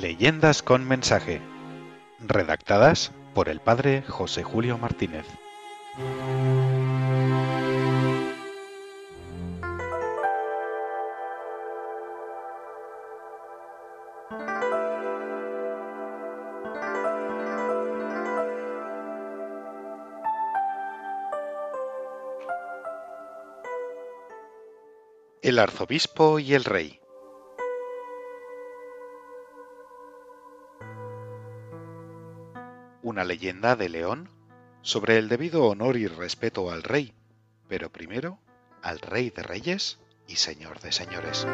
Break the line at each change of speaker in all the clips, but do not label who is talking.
Leyendas con mensaje. Redactadas por el padre José Julio Martínez. El arzobispo y el rey. Una leyenda de León sobre el debido honor y respeto al rey, pero primero al rey de reyes y señor de señores.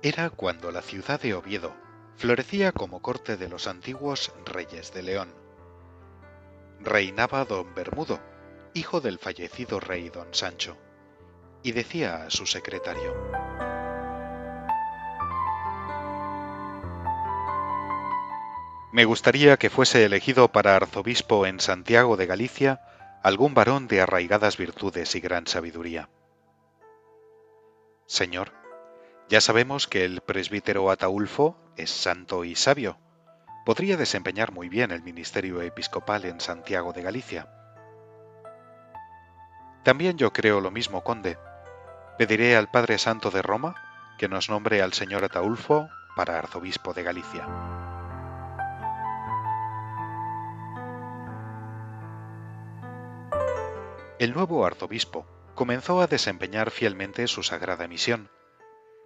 Era cuando la ciudad de Oviedo florecía como corte de los antiguos reyes de León. Reinaba don Bermudo, hijo del fallecido rey don Sancho, y decía a su secretario, Me gustaría que fuese elegido para arzobispo en Santiago de Galicia algún varón de arraigadas virtudes y gran sabiduría. Señor, ya sabemos que el presbítero Ataulfo es santo y sabio. Podría desempeñar muy bien el ministerio episcopal en Santiago de Galicia. También yo creo lo mismo, conde. Pediré al Padre Santo de Roma que nos nombre al señor Ataulfo para arzobispo de Galicia. El nuevo arzobispo comenzó a desempeñar fielmente su sagrada misión,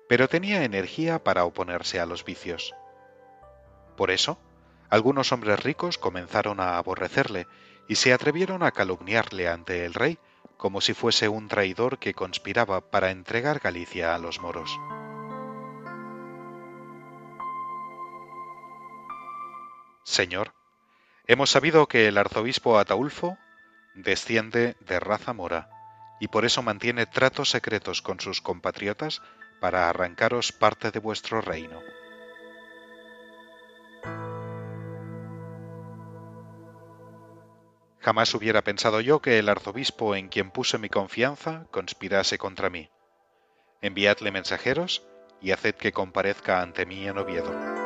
pero tenía energía para oponerse a los vicios. Por eso, algunos hombres ricos comenzaron a aborrecerle y se atrevieron a calumniarle ante el rey como si fuese un traidor que conspiraba para entregar Galicia a los moros. Señor, hemos sabido que el arzobispo Ataulfo desciende de raza mora y por eso mantiene tratos secretos con sus compatriotas para arrancaros parte de vuestro reino. Jamás hubiera pensado yo que el arzobispo en quien puse mi confianza conspirase contra mí. Enviadle mensajeros y haced que comparezca ante mí en Oviedo.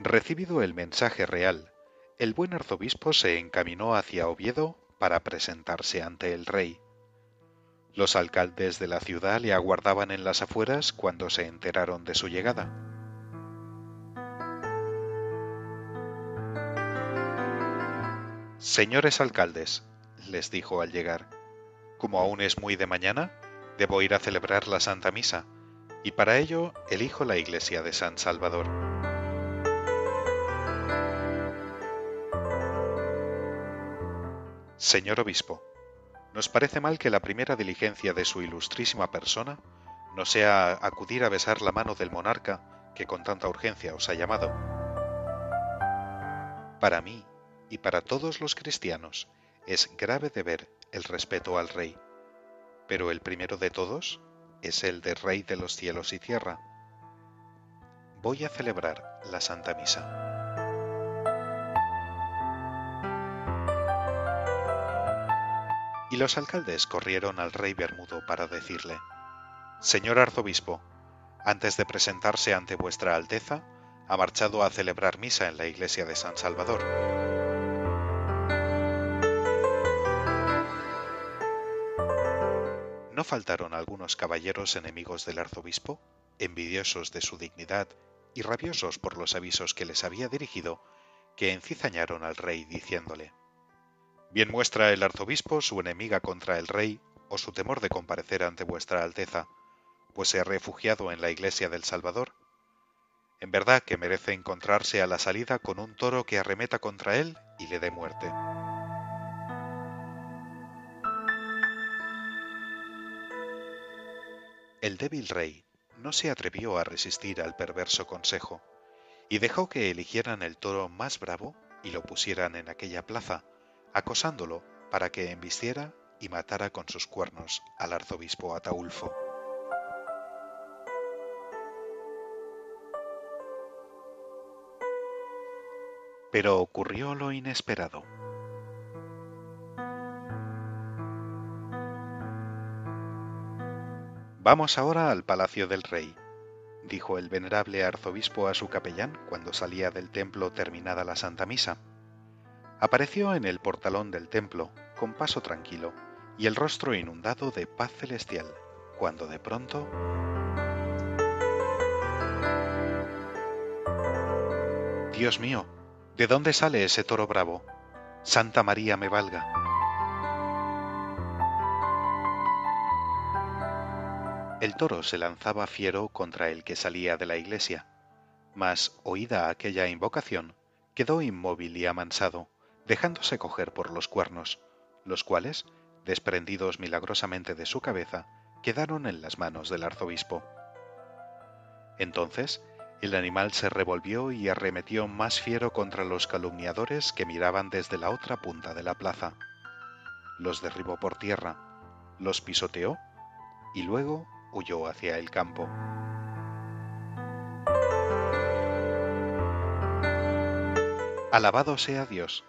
Recibido el mensaje real, el buen arzobispo se encaminó hacia Oviedo para presentarse ante el rey. Los alcaldes de la ciudad le aguardaban en las afueras cuando se enteraron de su llegada. Señores alcaldes, les dijo al llegar, como aún es muy de mañana, debo ir a celebrar la Santa Misa, y para ello elijo la iglesia de San Salvador. Señor Obispo, nos parece mal que la primera diligencia de su ilustrísima persona no sea acudir a besar la mano del monarca que con tanta urgencia os ha llamado. Para mí y para todos los cristianos es grave deber el respeto al rey, pero el primero de todos es el de Rey de los cielos y tierra. Voy a celebrar la Santa Misa. Los alcaldes corrieron al rey Bermudo para decirle, Señor arzobispo, antes de presentarse ante vuestra Alteza, ha marchado a celebrar misa en la iglesia de San Salvador. ¿No faltaron algunos caballeros enemigos del arzobispo, envidiosos de su dignidad y rabiosos por los avisos que les había dirigido, que encizañaron al rey diciéndole, Bien muestra el arzobispo su enemiga contra el rey o su temor de comparecer ante vuestra Alteza, pues se ha refugiado en la iglesia del Salvador. En verdad que merece encontrarse a la salida con un toro que arremeta contra él y le dé muerte. El débil rey no se atrevió a resistir al perverso consejo, y dejó que eligieran el toro más bravo y lo pusieran en aquella plaza, acosándolo para que embistiera y matara con sus cuernos al arzobispo Ataulfo. Pero ocurrió lo inesperado. Vamos ahora al palacio del rey, dijo el venerable arzobispo a su capellán cuando salía del templo terminada la Santa Misa. Apareció en el portalón del templo, con paso tranquilo y el rostro inundado de paz celestial, cuando de pronto... Dios mío, ¿de dónde sale ese toro bravo? Santa María me valga. El toro se lanzaba fiero contra el que salía de la iglesia, mas, oída aquella invocación, quedó inmóvil y amansado, dejándose coger por los cuernos, los cuales, desprendidos milagrosamente de su cabeza, quedaron en las manos del arzobispo. Entonces el animal se revolvió y arremetió más fiero contra los calumniadores que miraban desde la otra punta de la plaza. Los derribó por tierra, los pisoteó y luego huyó hacia el campo. Alabado sea Dios.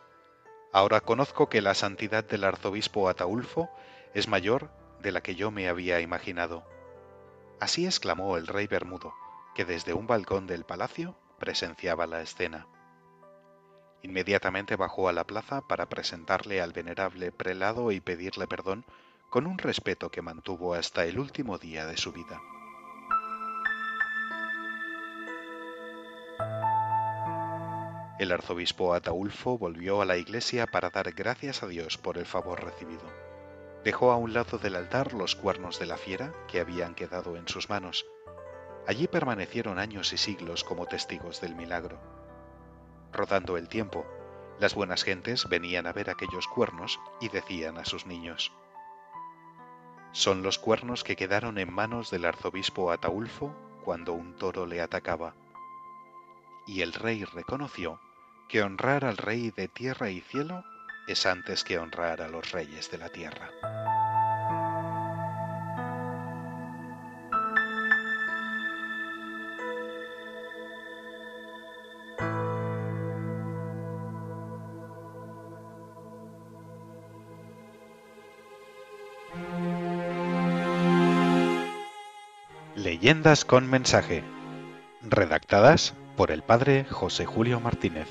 Ahora conozco que la santidad del arzobispo Ataulfo es mayor de la que yo me había imaginado. Así exclamó el rey Bermudo que desde un balcón del palacio presenciaba la escena. Inmediatamente bajó a la plaza para presentarle al venerable prelado y pedirle perdón con un respeto que mantuvo hasta el último día de su vida. El arzobispo Ataulfo volvió a la iglesia para dar gracias a Dios por el favor recibido. Dejó a un lado del altar los cuernos de la fiera que habían quedado en sus manos Allí permanecieron años y siglos como testigos del milagro. Rodando el tiempo, las buenas gentes venían a ver aquellos cuernos y decían a sus niños, Son los cuernos que quedaron en manos del arzobispo Ataulfo cuando un toro le atacaba. Y el rey reconoció que honrar al rey de tierra y cielo es antes que honrar a los reyes de la tierra. Leyendas con mensaje. Redactadas por el padre José Julio Martínez.